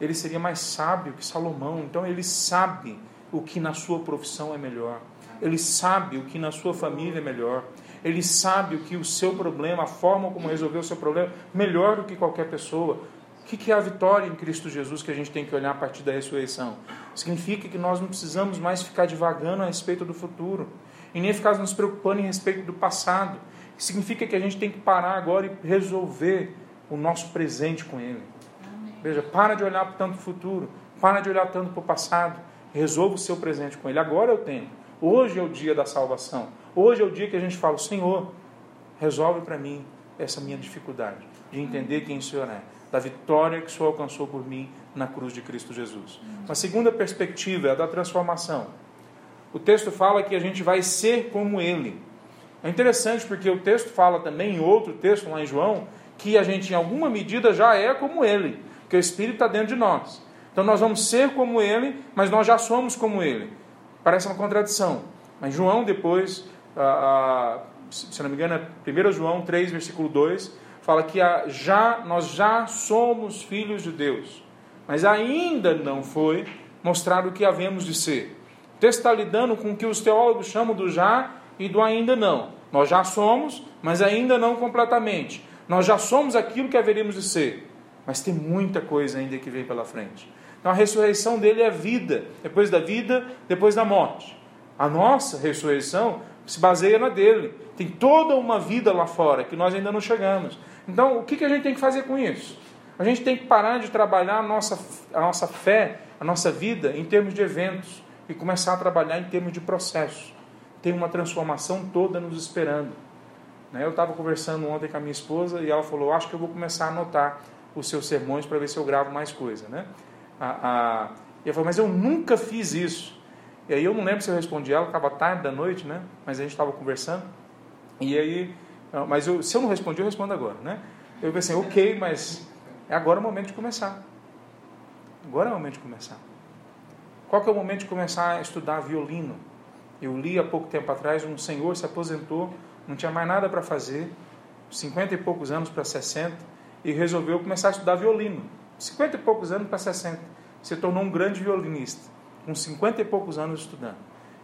ele seria mais sábio que Salomão. Então ele sabe o que na sua profissão é melhor, ele sabe o que na sua família é melhor. Ele sabe o que o seu problema, a forma como resolver o seu problema, melhor do que qualquer pessoa. O que é a vitória em Cristo Jesus que a gente tem que olhar a partir da ressurreição? Significa que nós não precisamos mais ficar divagando a respeito do futuro e nem ficar nos preocupando em respeito do passado. Significa que a gente tem que parar agora e resolver o nosso presente com Ele. Veja, para de olhar tanto para o futuro, para de olhar tanto para o passado, resolva o seu presente com Ele. Agora é o tempo. Hoje é o dia da salvação. Hoje é o dia que a gente fala, Senhor, resolve para mim essa minha dificuldade de entender quem o Senhor é da vitória que o Senhor alcançou por mim na cruz de Cristo Jesus. Uma segunda perspectiva é a da transformação. O texto fala que a gente vai ser como Ele. É interessante porque o texto fala também, em outro texto lá em João, que a gente em alguma medida já é como Ele, que o Espírito está dentro de nós. Então nós vamos ser como Ele, mas nós já somos como Ele. Parece uma contradição. Mas João depois, se não me engano, é 1 João 3, versículo 2, fala que já, nós já somos filhos de Deus, mas ainda não foi mostrado o que havemos de ser. O texto está lidando com o que os teólogos chamam do já e do ainda não. Nós já somos, mas ainda não completamente. Nós já somos aquilo que haveríamos de ser, mas tem muita coisa ainda que vem pela frente. Então a ressurreição dele é vida, depois da vida, depois da morte. A nossa ressurreição se baseia na dele. Tem toda uma vida lá fora que nós ainda não chegamos. Então, o que a gente tem que fazer com isso? A gente tem que parar de trabalhar a nossa, a nossa fé, a nossa vida em termos de eventos e começar a trabalhar em termos de processo. Tem uma transformação toda nos esperando. Né? Eu estava conversando ontem com a minha esposa e ela falou: Acho que eu vou começar a anotar os seus sermões para ver se eu gravo mais coisa. Né? E eu falei: Mas eu nunca fiz isso. E aí eu não lembro se eu respondi ela, estava tarde da noite, né? mas a gente estava conversando. E aí mas eu, se eu não respondi, eu respondo agora, né? Eu pensei, ok, mas é agora o momento de começar. Agora é o momento de começar. Qual que é o momento de começar a estudar violino? Eu li há pouco tempo atrás, um senhor se aposentou, não tinha mais nada para fazer, 50 e poucos anos para 60, e resolveu começar a estudar violino. 50 e poucos anos para 60. Se tornou um grande violinista, com 50 e poucos anos estudando.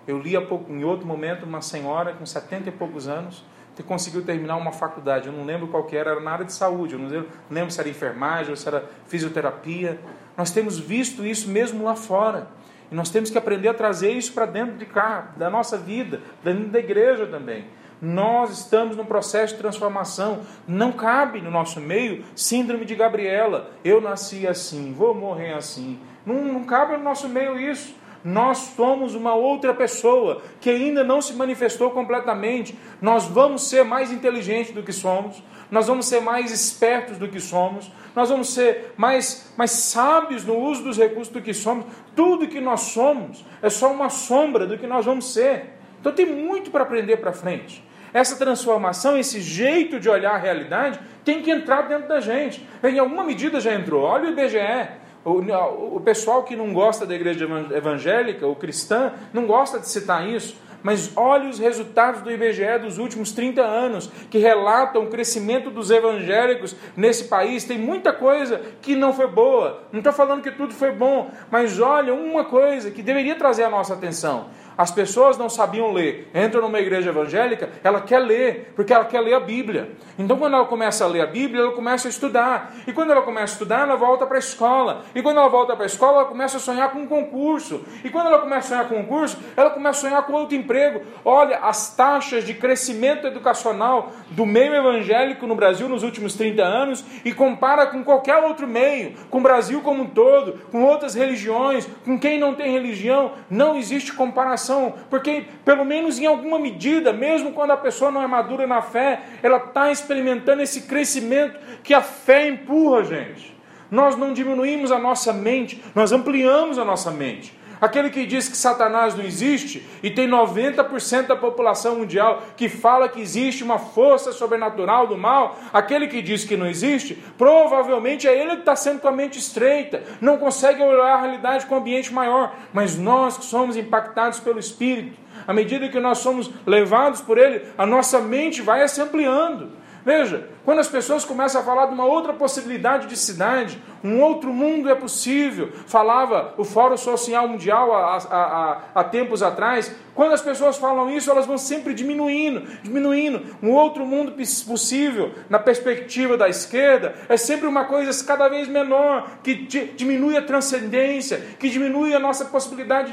Eu li há pouco, em outro momento uma senhora com 70 e poucos anos, conseguiu terminar uma faculdade, eu não lembro qual que era, era na área de saúde, eu não lembro se era enfermagem ou se era fisioterapia. Nós temos visto isso mesmo lá fora. E nós temos que aprender a trazer isso para dentro de cá, da nossa vida, dentro da igreja também. Nós estamos num processo de transformação. Não cabe no nosso meio síndrome de Gabriela. Eu nasci assim, vou morrer assim. Não, não cabe no nosso meio isso nós somos uma outra pessoa que ainda não se manifestou completamente. Nós vamos ser mais inteligentes do que somos, nós vamos ser mais espertos do que somos, nós vamos ser mais, mais sábios no uso dos recursos do que somos. Tudo que nós somos é só uma sombra do que nós vamos ser. Então tem muito para aprender para frente. Essa transformação, esse jeito de olhar a realidade, tem que entrar dentro da gente. Em alguma medida já entrou. Olha o IBGE. O, pessoal que não gosta da igreja evangélica, o cristã, não gosta de citar isso, mas olhe os resultados do IBGE dos últimos 30 anos, que relatam o crescimento dos evangélicos nesse país. Tem muita coisa que não foi boa. Não estou falando que tudo foi bom, mas olha uma coisa que deveria trazer a nossa atenção. As pessoas não sabiam ler. Entra numa igreja evangélica, ela quer ler, porque ela quer ler a Bíblia. Então, quando ela começa a ler a Bíblia, ela começa a estudar. E quando ela começa a estudar, ela volta para a escola. E quando ela volta para a escola, ela começa a sonhar com um concurso. E quando ela começa a sonhar com um concurso, ela começa a sonhar com outro emprego. Olha, as taxas de crescimento educacional do meio evangélico no Brasil nos últimos 30 anos e compara com qualquer outro meio, com o Brasil como um todo, com outras religiões, com quem não tem religião, não existe comparação porque, pelo menos em alguma medida, mesmo quando a pessoa não é madura na fé, ela está experimentando esse crescimento que a fé empurra, gente. Nós não diminuímos a nossa mente, nós ampliamos a nossa mente. Aquele que diz que Satanás não existe e tem 90% da população mundial que fala que existe uma força sobrenatural do mal, aquele que diz que não existe, provavelmente é ele que está sendo com a mente estreita, não consegue olhar a realidade com um ambiente maior. Mas nós que somos impactados pelo Espírito, à medida que nós somos levados por ele, a nossa mente vai se ampliando. Veja, quando as pessoas começam a falar de uma outra possibilidade de cidade, um outro mundo é possível, falava o Fórum Social Mundial há, há, há, tempos atrás, quando as pessoas falam isso, elas vão sempre diminuindo, diminuindo. Um outro mundo possível, na perspectiva da esquerda, é sempre uma coisa cada vez menor, que diminui a transcendência, que diminui a nossa possibilidade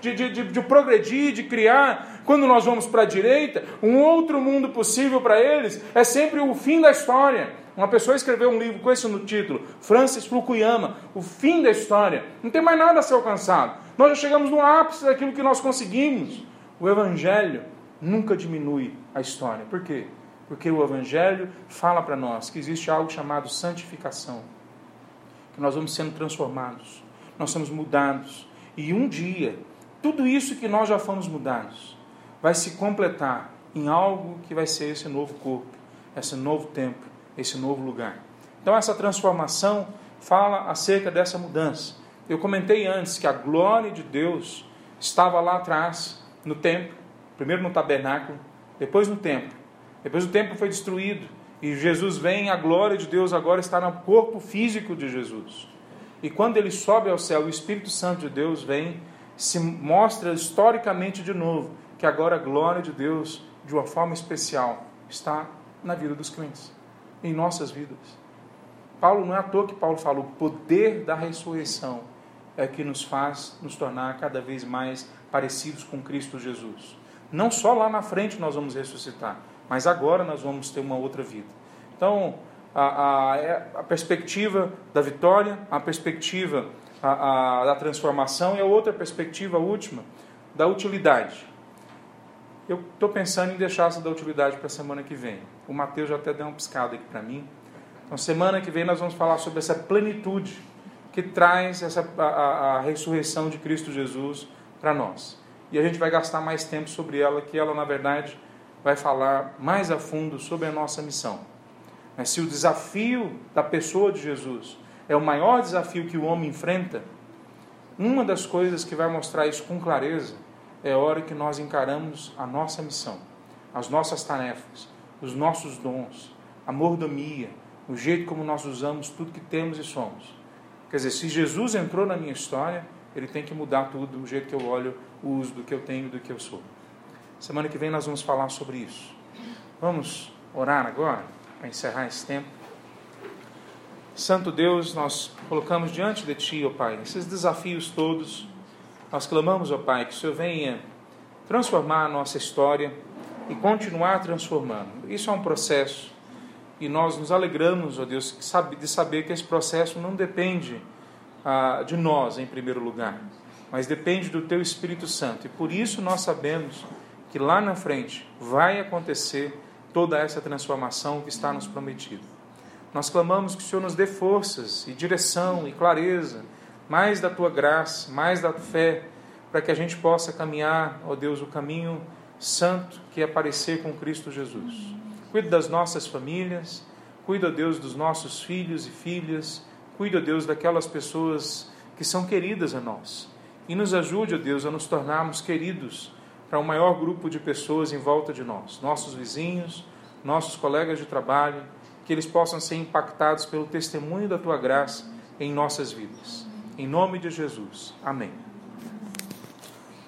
de, de, de, de progredir, de criar. Quando nós vamos para a direita, um outro mundo possível para eles é sempre o fim da história. Uma pessoa escreveu um livro com esse no título, Francis Fukuyama, O Fim da História. Não tem mais nada a ser alcançado. Nós já chegamos no ápice daquilo que nós conseguimos. O Evangelho nunca diminui a história. Por quê? Porque o Evangelho fala para nós que existe algo chamado santificação. Que nós vamos sendo transformados, nós somos mudados. E um dia, tudo isso que nós já fomos mudados, vai se completar em algo que vai ser esse novo corpo, esse novo tempo, esse novo lugar. Então, essa transformação fala acerca dessa mudança. Eu comentei antes que a glória de Deus estava lá atrás, no templo, primeiro no tabernáculo, depois no templo. Depois o templo foi destruído e Jesus vem, a glória de Deus agora está no corpo físico de Jesus. E quando ele sobe ao céu, o Espírito Santo de Deus vem, se mostra historicamente de novo que agora a glória de Deus, de uma forma especial, está na vida dos crentes, em nossas vidas. Paulo, não é à toa que Paulo fala, o poder da ressurreição é que nos faz nos tornar cada vez mais parecidos com Cristo Jesus. Não só lá na frente nós vamos ressuscitar, mas agora nós vamos ter uma outra vida. Então, a, a, é a perspectiva da vitória, a perspectiva a, da transformação e a outra perspectiva, a última, da utilidade eu estou pensando em deixar essa da utilidade para a semana que vem. O Mateus já até deu uma piscada aqui para mim. Então, semana que vem nós vamos falar sobre essa plenitude que traz essa, a, a, a ressurreição de Cristo Jesus para nós. E a gente vai gastar mais tempo sobre ela, que ela, na verdade, vai falar mais a fundo sobre a nossa missão. Mas se o desafio da pessoa de Jesus é o maior desafio que o homem enfrenta, uma das coisas que vai mostrar isso com clareza é hora que nós encaramos a nossa missão, as nossas tarefas, os nossos dons, a mordomia, o jeito como nós usamos tudo que temos e somos. Quer dizer, se Jesus entrou na minha história, ele tem que mudar tudo, o jeito que eu olho, o uso do que eu tenho do que eu sou. Semana que vem nós vamos falar sobre isso. Vamos orar agora, para encerrar esse tempo. Santo Deus, nós colocamos diante de Ti, ó Pai, esses desafios todos nós clamamos, ó Pai, que o Senhor venha transformar a nossa história e continuar transformando. Isso é um processo e nós nos alegramos, ó Deus, de saber que esse processo não depende ah, de nós em primeiro lugar, mas depende do Teu Espírito Santo. E por isso nós sabemos que lá na frente vai acontecer toda essa transformação que está nos prometido. Nós clamamos que o Senhor nos dê forças e direção e clareza mais da tua graça, mais da fé, para que a gente possa caminhar, ó Deus, o caminho santo que é parecer com Cristo Jesus. Cuida das nossas famílias, cuida, Deus, dos nossos filhos e filhas, cuida, Deus, daquelas pessoas que são queridas a nós. E nos ajude, Deus, a nos tornarmos queridos para o um maior grupo de pessoas em volta de nós, nossos vizinhos, nossos colegas de trabalho, que eles possam ser impactados pelo testemunho da tua graça em nossas vidas. Em nome de Jesus. Amém.